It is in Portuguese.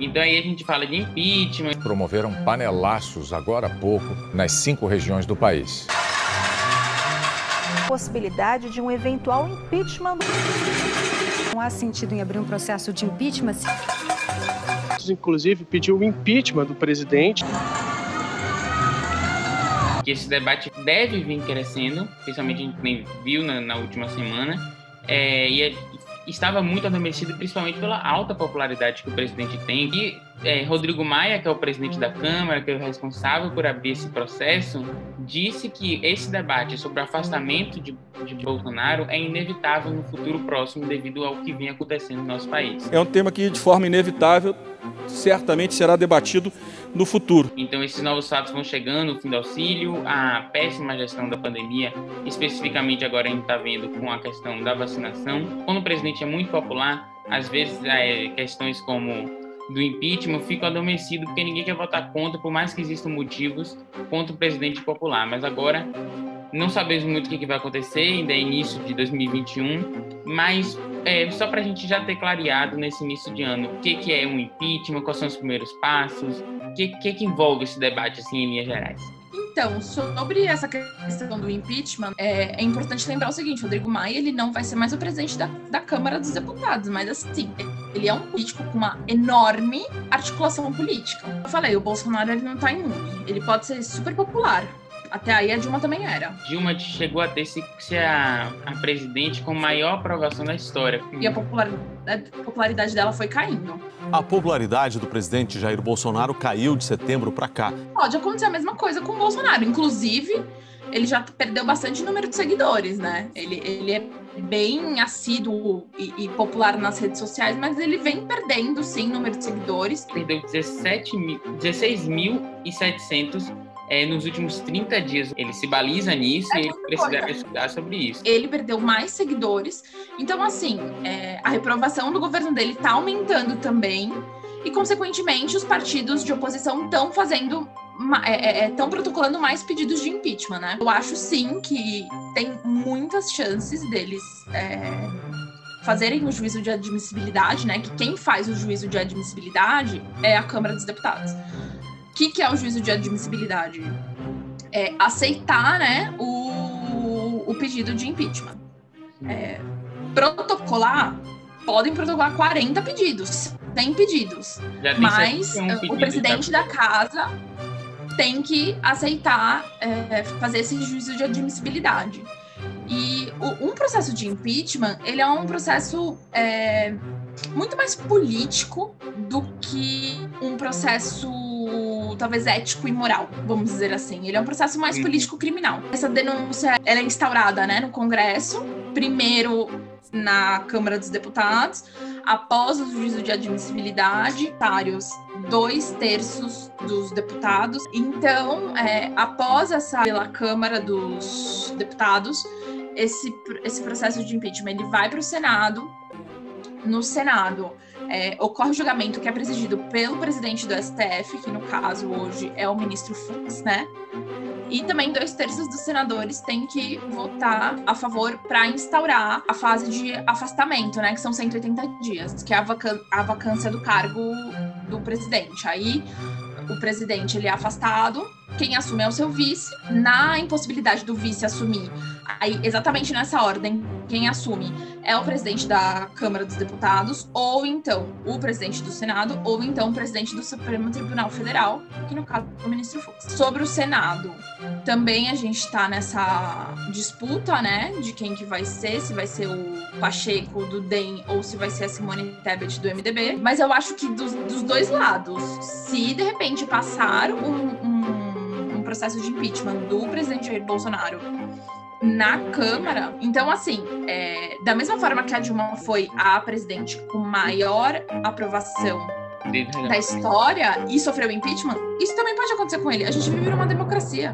Então aí a gente fala de impeachment. Promoveram panelaços agora há pouco nas cinco regiões do país. Possibilidade de um eventual impeachment. Não há sentido em abrir um processo de impeachment. Inclusive pediu o impeachment do presidente. Que esse debate deve vir crescendo, principalmente a gente viu na, na última semana. É, e é, estava muito adormecido, principalmente pela alta popularidade que o presidente tem. E é, Rodrigo Maia, que é o presidente da Câmara, que é o responsável por abrir esse processo, disse que esse debate sobre o afastamento de, de Bolsonaro é inevitável no futuro próximo devido ao que vem acontecendo no nosso país. É um tema que, de forma inevitável, certamente será debatido no futuro. Então, esses novos fatos vão chegando, o fim do auxílio, a péssima gestão da pandemia, especificamente agora a gente está vendo com a questão da vacinação. Quando o presidente é muito popular, às vezes é, questões como do impeachment ficam adormecidos porque ninguém quer votar contra, por mais que existam motivos contra o presidente popular. Mas agora não sabemos muito o que vai acontecer, ainda é início de 2021, mas é, só para a gente já ter clareado nesse início de ano o que, que é um impeachment, quais são os primeiros passos, o que, que, que envolve esse debate assim, em linhas gerais. Então, sobre essa questão do impeachment, é, é, importante lembrar o seguinte: Rodrigo Maia ele não vai ser mais o presidente da, da Câmara dos Deputados, mas assim, ele é um político com uma enorme articulação política. Eu falei, o Bolsonaro ele não tá imune. Ele pode ser super popular, até aí a Dilma também era. Dilma chegou a ter se, a, a presidente com maior aprovação da história. E a popularidade, a popularidade dela foi caindo. A popularidade do presidente Jair Bolsonaro caiu de setembro para cá. Pode acontecer a mesma coisa com o Bolsonaro. Inclusive, ele já perdeu bastante número de seguidores, né? Ele, ele é bem assíduo e, e, popular nas redes sociais, mas ele vem perdendo, sim, número de seguidores. Perdeu 17 mil, 16.700 é, nos últimos 30 dias. Ele se baliza nisso é e ele precisa estudar sobre isso. Ele perdeu mais seguidores. Então, assim, é, a reprovação do governo dele está aumentando também. E, consequentemente, os partidos de oposição estão fazendo estão é, é, é protocolando mais pedidos de impeachment, né? Eu acho sim que tem muitas chances deles fazerem o juízo de admissibilidade, né? Que quem faz o juízo de admissibilidade é a Câmara dos Deputados. O que, que é o juízo de admissibilidade? É aceitar, né, o, o pedido de impeachment. É, protocolar, podem protocolar 40 pedidos, 100 pedidos. Mas pedido, o presidente da casa tem que aceitar é, fazer esse juízo de admissibilidade. E o, um processo de impeachment, ele é um processo é, muito mais político do que um processo talvez ético e moral, vamos dizer assim. Ele é um processo mais uhum. político-criminal. Essa denúncia ela é instaurada né, no Congresso, primeiro na Câmara dos Deputados, após o juízo de admissibilidade, vários dois terços dos deputados. Então, é, após essa pela Câmara dos Deputados, esse, esse processo de impeachment ele vai para o Senado. No Senado, é, ocorre o julgamento que é presidido pelo presidente do STF, que no caso hoje é o ministro Fux, né? E também dois terços dos senadores têm que votar a favor para instaurar a fase de afastamento, né? Que são 180 dias, que é a, a vacância do cargo do presidente. Aí o presidente ele é afastado, quem assume é o seu vice. Na impossibilidade do vice assumir, aí exatamente nessa ordem, quem assume é o presidente da Câmara dos Deputados, ou então o presidente do Senado, ou então o presidente do Supremo Tribunal Federal, que no caso é o ministro Fux. Sobre o Senado, também a gente está nessa disputa, né, de quem que vai ser, se vai ser o Pacheco do DEM ou se vai ser a Simone Tebet do MDB. Mas eu acho que dos, dos dois lados, se de repente passar um, um, processo de impeachment do presidente Jair Bolsonaro na Câmara. Então, assim, é, da mesma forma que a Dilma foi a presidente com maior aprovação da história e sofreu impeachment, isso também pode acontecer com ele. A gente vive numa democracia.